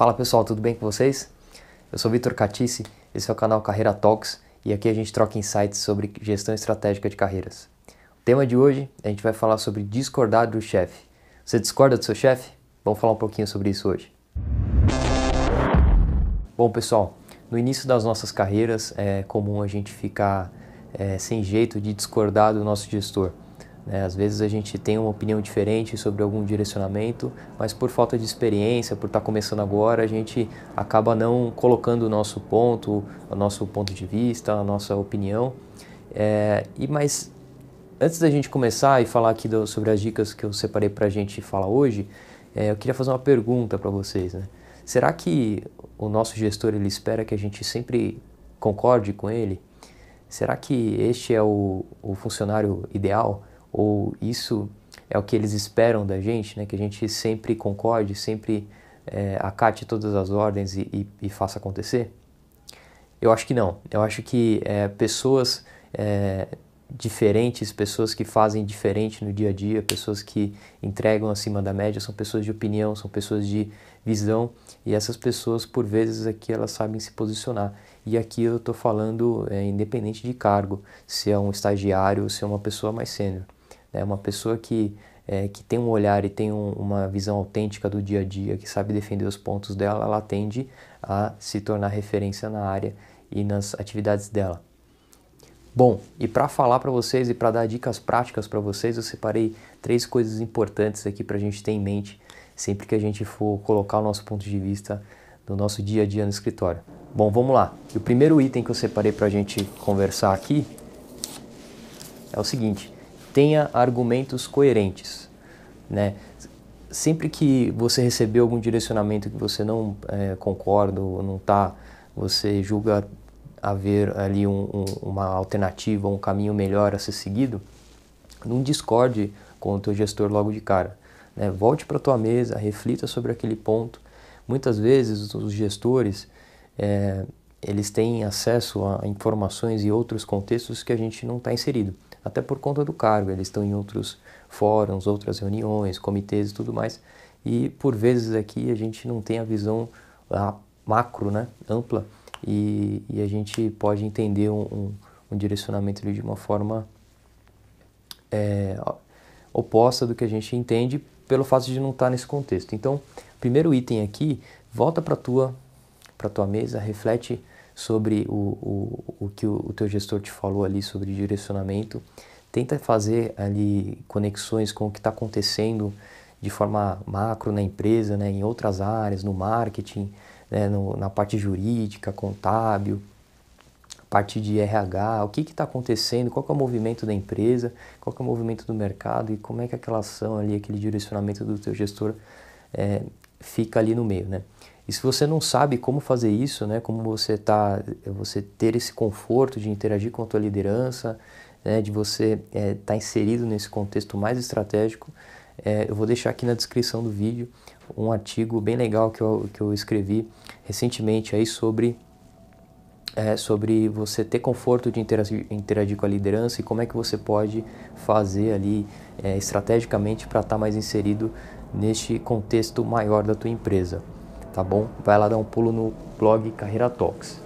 Fala pessoal, tudo bem com vocês? Eu sou Vitor Catice, esse é o canal Carreira Talks e aqui a gente troca insights sobre gestão estratégica de carreiras. O tema de hoje a gente vai falar sobre discordar do chefe. Você discorda do seu chefe? Vamos falar um pouquinho sobre isso hoje. Bom pessoal, no início das nossas carreiras é comum a gente ficar é, sem jeito de discordar do nosso gestor. Né? Às vezes a gente tem uma opinião diferente sobre algum direcionamento, mas por falta de experiência, por estar começando agora, a gente acaba não colocando o nosso ponto, o nosso ponto de vista, a nossa opinião. É, e mas antes da gente começar e falar aqui do, sobre as dicas que eu separei para a gente falar hoje, é, eu queria fazer uma pergunta para vocês. Né? Será que o nosso gestor ele espera que a gente sempre concorde com ele? Será que este é o, o funcionário ideal? Ou isso é o que eles esperam da gente, né? que a gente sempre concorde, sempre é, acate todas as ordens e, e, e, faça acontecer? Eu acho que não. Eu acho que é, pessoas é, diferentes, pessoas que fazem diferente no dia a dia, pessoas que entregam acima da média, são pessoas de opinião, são pessoas de visão e essas pessoas, por vezes, aqui elas sabem se posicionar. E aqui eu estou falando é, independente de cargo, se é um estagiário, se é uma pessoa mais sênior. É uma pessoa que, é, que tem um olhar e tem um, uma visão autêntica do dia a dia, que sabe defender os pontos dela, ela tende a se tornar referência na área e nas atividades dela. Bom, e para falar para vocês e para dar dicas práticas para vocês, eu separei três coisas importantes aqui para a gente ter em mente sempre que a gente for colocar o nosso ponto de vista no nosso dia a dia no escritório. Bom, vamos lá. O primeiro item que eu separei para a gente conversar aqui é o seguinte: tenha argumentos coerentes. Né? Sempre que você receber algum direcionamento que você não é, concorda ou não está, você julga haver ali um, um, uma alternativa, um caminho melhor a ser seguido, não discorde com o teu gestor logo de cara. Né? Volte para a tua mesa, reflita sobre aquele ponto. Muitas vezes os gestores é, eles têm acesso a informações e outros contextos que a gente não está inserido até por conta do cargo. Eles estão em outros fóruns, outras reuniões, comitês e tudo mais. E por vezes aqui a gente não tem a visão macro, né, ampla, e, e a gente pode entender um, um, um direcionamento de uma forma é, oposta do que a gente entende pelo fato de não estar nesse contexto. Então, primeiro item aqui, volta para tua para tua mesa, reflete sobre o, o, o que o, o teu gestor te falou ali sobre direcionamento. Tenta fazer ali conexões com o que está acontecendo de forma macro na empresa, né, em outras áreas, no marketing, né, no, na parte jurídica, contábil, parte de RH, o que está acontecendo, qual é o movimento da empresa, qual é o movimento do mercado e como é que aquela ação ali, aquele direcionamento do teu gestor é, fica ali no meio, né? E se você não sabe como fazer isso, né, como você tá, você ter esse conforto de interagir com a tua liderança, né, de você estar é, tá inserido nesse contexto mais estratégico, é, eu vou deixar aqui na descrição do vídeo um artigo bem legal que eu, que eu escrevi recentemente aí sobre é, sobre você ter conforto de interagir, interagir, com a liderança e como é que você pode fazer ali é, estrategicamente para estar tá mais inserido neste contexto maior da tua empresa tá bom? Vai lá dar um pulo no blog Carreira Talks.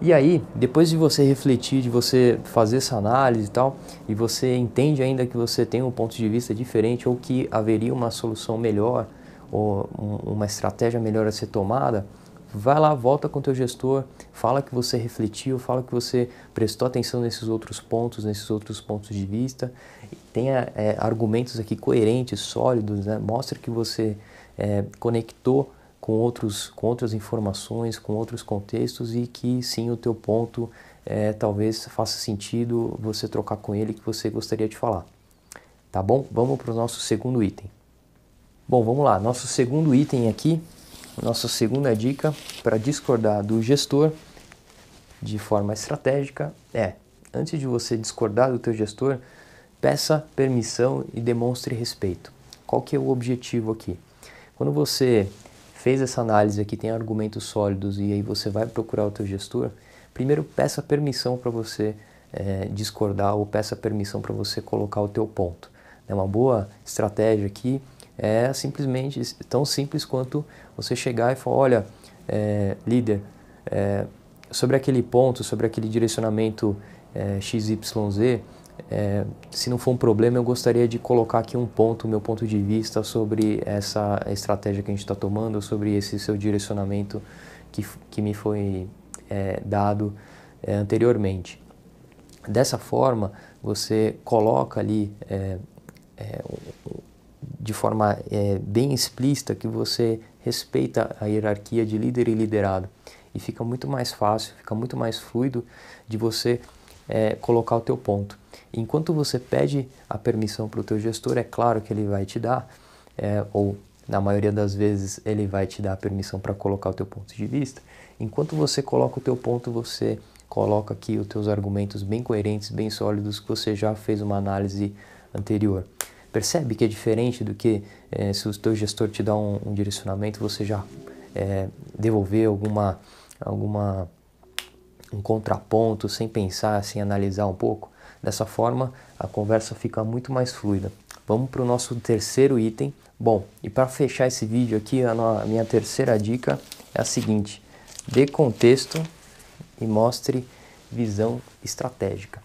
E aí, depois de você refletir, de você fazer essa análise e tal, e você entende ainda que você tem um ponto de vista diferente ou que haveria uma solução melhor ou uma estratégia melhor a ser tomada, vai lá, volta com o teu gestor, fala que você refletiu, fala que você prestou atenção nesses outros pontos, nesses outros pontos de vista, tenha é, argumentos aqui coerentes, sólidos, né? mostra que você é, conectou com, outros, com outras informações, com outros contextos e que sim o teu ponto é, talvez faça sentido você trocar com ele que você gostaria de falar. Tá bom? Vamos para o nosso segundo item. Bom, vamos lá. Nosso segundo item aqui, nossa segunda dica para discordar do gestor de forma estratégica é, antes de você discordar do teu gestor, peça permissão e demonstre respeito. Qual que é o objetivo aqui? Quando você fez essa análise aqui, tem argumentos sólidos e aí você vai procurar o teu gestor, primeiro peça permissão para você é, discordar ou peça permissão para você colocar o teu ponto. É uma boa estratégia aqui é simplesmente tão simples quanto você chegar e falar, olha, é, líder, é, sobre aquele ponto, sobre aquele direcionamento é, XYZ, é, se não for um problema, eu gostaria de colocar aqui um ponto, meu ponto de vista sobre essa estratégia que a gente está tomando, sobre esse seu direcionamento que, que me foi é, dado é, anteriormente. Dessa forma, você coloca ali é, é, de forma é, bem explícita que você respeita a hierarquia de líder e liderado e fica muito mais fácil, fica muito mais fluido de você é, colocar o teu ponto. Enquanto você pede a permissão para o teu gestor, é claro que ele vai te dar, é, ou na maioria das vezes ele vai te dar a permissão para colocar o teu ponto de vista. Enquanto você coloca o teu ponto, você coloca aqui os teus argumentos bem coerentes, bem sólidos, que você já fez uma análise anterior. Percebe que é diferente do que é, se o teu gestor te dá um, um direcionamento, você já é, devolver alguma, alguma um contraponto sem pensar, sem analisar um pouco. Dessa forma, a conversa fica muito mais fluida. Vamos para o nosso terceiro item. Bom, e para fechar esse vídeo aqui, a minha terceira dica é a seguinte: dê contexto e mostre visão estratégica.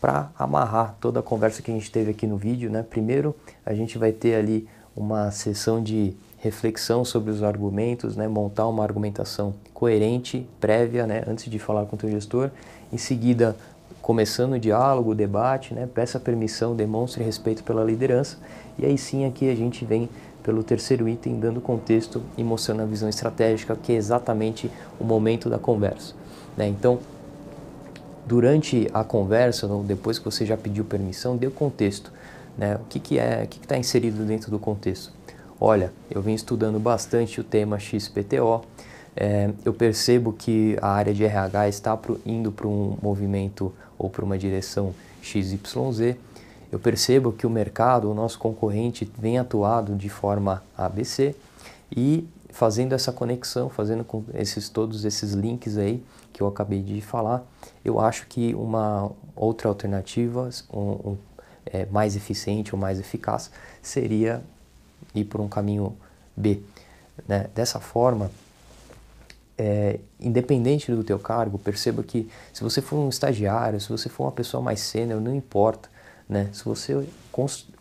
Para amarrar toda a conversa que a gente teve aqui no vídeo, né? Primeiro, a gente vai ter ali uma sessão de reflexão sobre os argumentos, né? montar uma argumentação coerente, prévia, né? antes de falar com o teu gestor. Em seguida, começando o diálogo, o debate, né? peça permissão, demonstre respeito pela liderança. E aí sim aqui a gente vem pelo terceiro item, dando contexto e mostrando a visão estratégica, que é exatamente o momento da conversa. Né? Então, durante a conversa, depois que você já pediu permissão, dê o contexto. Né? O que, que é, o que está inserido dentro do contexto? Olha, eu venho estudando bastante o tema XPTO, é, eu percebo que a área de RH está pro, indo para um movimento ou para uma direção XYZ. Eu percebo que o mercado, o nosso concorrente, vem atuado de forma ABC e fazendo essa conexão, fazendo com esses todos esses links aí que eu acabei de falar, eu acho que uma outra alternativa, um, um, é, mais eficiente ou mais eficaz, seria ir por um caminho B. Né? Dessa forma, é, independente do teu cargo, perceba que se você for um estagiário, se você for uma pessoa mais sênior, não importa. Né? Se você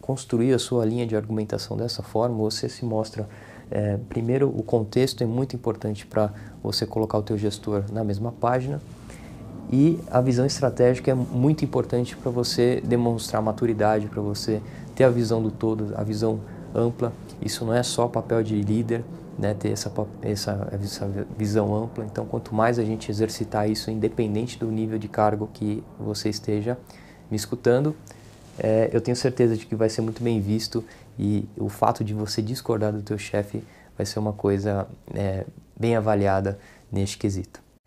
construir a sua linha de argumentação dessa forma, você se mostra é, primeiro, o contexto é muito importante para você colocar o teu gestor na mesma página e a visão estratégica é muito importante para você demonstrar maturidade, para você ter a visão do todo, a visão ampla. Isso não é só papel de líder, né, ter essa, essa, essa visão ampla. Então, quanto mais a gente exercitar isso, independente do nível de cargo que você esteja me escutando, é, eu tenho certeza de que vai ser muito bem visto e o fato de você discordar do teu chefe vai ser uma coisa é, bem avaliada neste quesito.